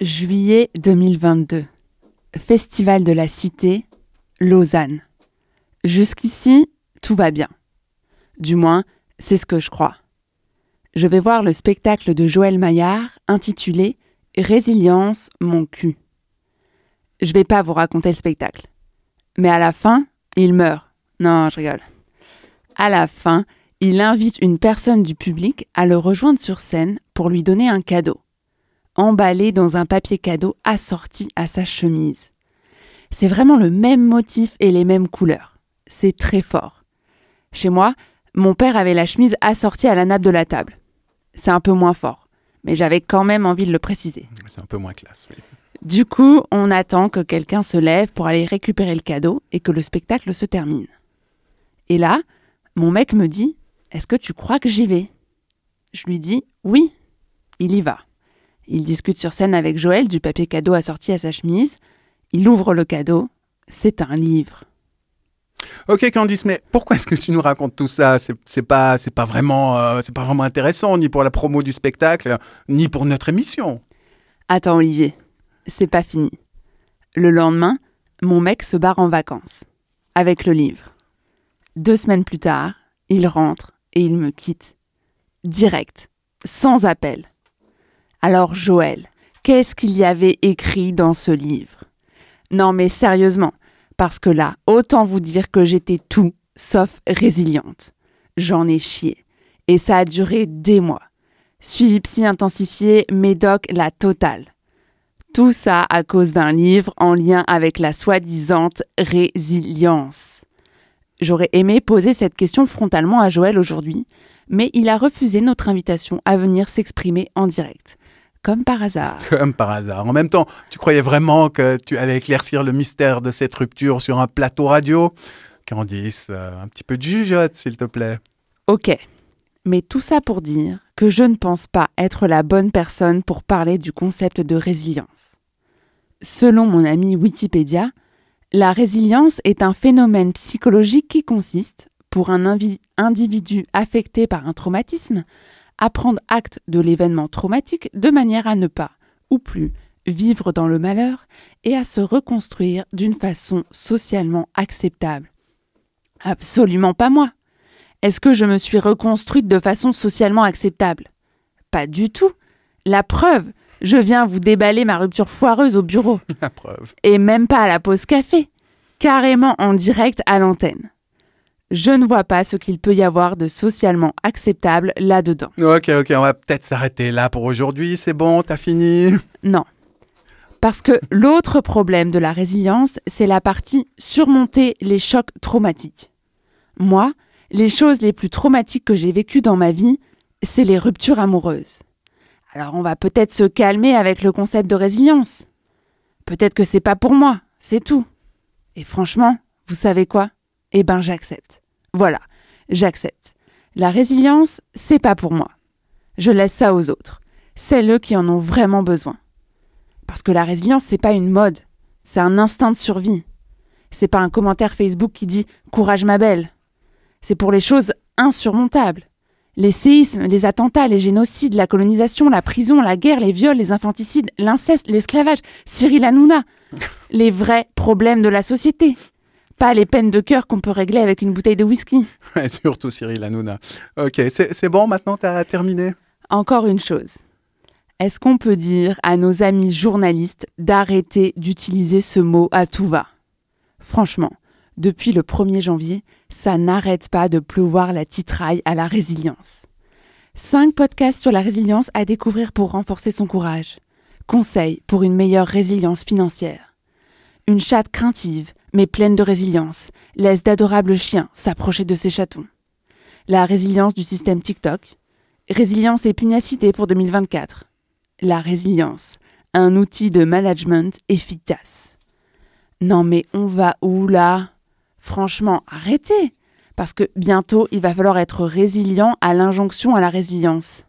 Juillet 2022. Festival de la Cité, Lausanne. Jusqu'ici, tout va bien. Du moins, c'est ce que je crois. Je vais voir le spectacle de Joël Maillard intitulé Résilience, mon cul. Je vais pas vous raconter le spectacle. Mais à la fin, il meurt. Non, je rigole. À la fin, il invite une personne du public à le rejoindre sur scène pour lui donner un cadeau, emballé dans un papier cadeau assorti à sa chemise. C'est vraiment le même motif et les mêmes couleurs. C'est très fort. Chez moi, mon père avait la chemise assortie à la nappe de la table. C'est un peu moins fort, mais j'avais quand même envie de le préciser. C'est un peu moins classe, oui. Du coup, on attend que quelqu'un se lève pour aller récupérer le cadeau et que le spectacle se termine. Et là, mon mec me dit Est-ce que tu crois que j'y vais? Je lui dis Oui, il y va. Il discute sur scène avec Joël du papier cadeau assorti à sa chemise. Il ouvre le cadeau. C'est un livre. Ok Candice, mais pourquoi est-ce que tu nous racontes tout ça? C'est pas, c'est pas vraiment, euh, c'est pas vraiment intéressant ni pour la promo du spectacle, ni pour notre émission. Attends, Olivier, c'est pas fini. Le lendemain, mon mec se barre en vacances. Avec le livre. Deux semaines plus tard, il rentre et il me quitte. Direct. Sans appel. Alors, Joël, qu'est-ce qu'il y avait écrit dans ce livre? Non, mais sérieusement, parce que là, autant vous dire que j'étais tout sauf résiliente. J'en ai chié. Et ça a duré des mois. Suivi psy intensifié, médoc, la totale. Tout ça à cause d'un livre en lien avec la soi-disante résilience. J'aurais aimé poser cette question frontalement à Joël aujourd'hui, mais il a refusé notre invitation à venir s'exprimer en direct. Comme par hasard. Comme par hasard. En même temps, tu croyais vraiment que tu allais éclaircir le mystère de cette rupture sur un plateau radio? Candice, euh, un petit peu de jugeote, s'il te plaît. Ok. Mais tout ça pour dire que je ne pense pas être la bonne personne pour parler du concept de résilience. Selon mon ami Wikipédia, la résilience est un phénomène psychologique qui consiste, pour un individu affecté par un traumatisme, à prendre acte de l'événement traumatique de manière à ne pas, ou plus, vivre dans le malheur et à se reconstruire d'une façon socialement acceptable. Absolument pas moi. Est-ce que je me suis reconstruite de façon socialement acceptable? Pas du tout. La preuve, je viens vous déballer ma rupture foireuse au bureau, La preuve. et même pas à la pause café, carrément en direct à l'antenne. Je ne vois pas ce qu'il peut y avoir de socialement acceptable là-dedans. Ok, ok, on va peut-être s'arrêter là pour aujourd'hui. C'est bon, t'as fini? Non. Parce que l'autre problème de la résilience, c'est la partie surmonter les chocs traumatiques. Moi, les choses les plus traumatiques que j'ai vécues dans ma vie, c'est les ruptures amoureuses. Alors on va peut-être se calmer avec le concept de résilience. Peut-être que c'est pas pour moi, c'est tout. Et franchement, vous savez quoi? Eh ben j'accepte. Voilà, j'accepte. La résilience, c'est pas pour moi. Je laisse ça aux autres. C'est eux qui en ont vraiment besoin. Parce que la résilience, c'est pas une mode, c'est un instinct de survie. C'est pas un commentaire Facebook qui dit Courage ma belle. C'est pour les choses insurmontables. Les séismes, les attentats, les génocides, la colonisation, la prison, la guerre, les viols, les infanticides, l'inceste, l'esclavage, Cyril Hanouna. Les vrais problèmes de la société. Pas les peines de cœur qu'on peut régler avec une bouteille de whisky. Ouais, surtout Cyril Hanouna. Ok, c'est bon, maintenant t'as terminé? Encore une chose. Est-ce qu'on peut dire à nos amis journalistes d'arrêter d'utiliser ce mot à tout va? Franchement, depuis le 1er janvier, ça n'arrête pas de pleuvoir la titraille à la résilience. Cinq podcasts sur la résilience à découvrir pour renforcer son courage. Conseils pour une meilleure résilience financière. Une chatte craintive, mais pleine de résilience, laisse d'adorables chiens s'approcher de ses chatons. La résilience du système TikTok. Résilience et pugnacité pour 2024. La résilience, un outil de management efficace. Non mais on va où là? Franchement, arrêtez Parce que bientôt, il va falloir être résilient à l'injonction à la résilience.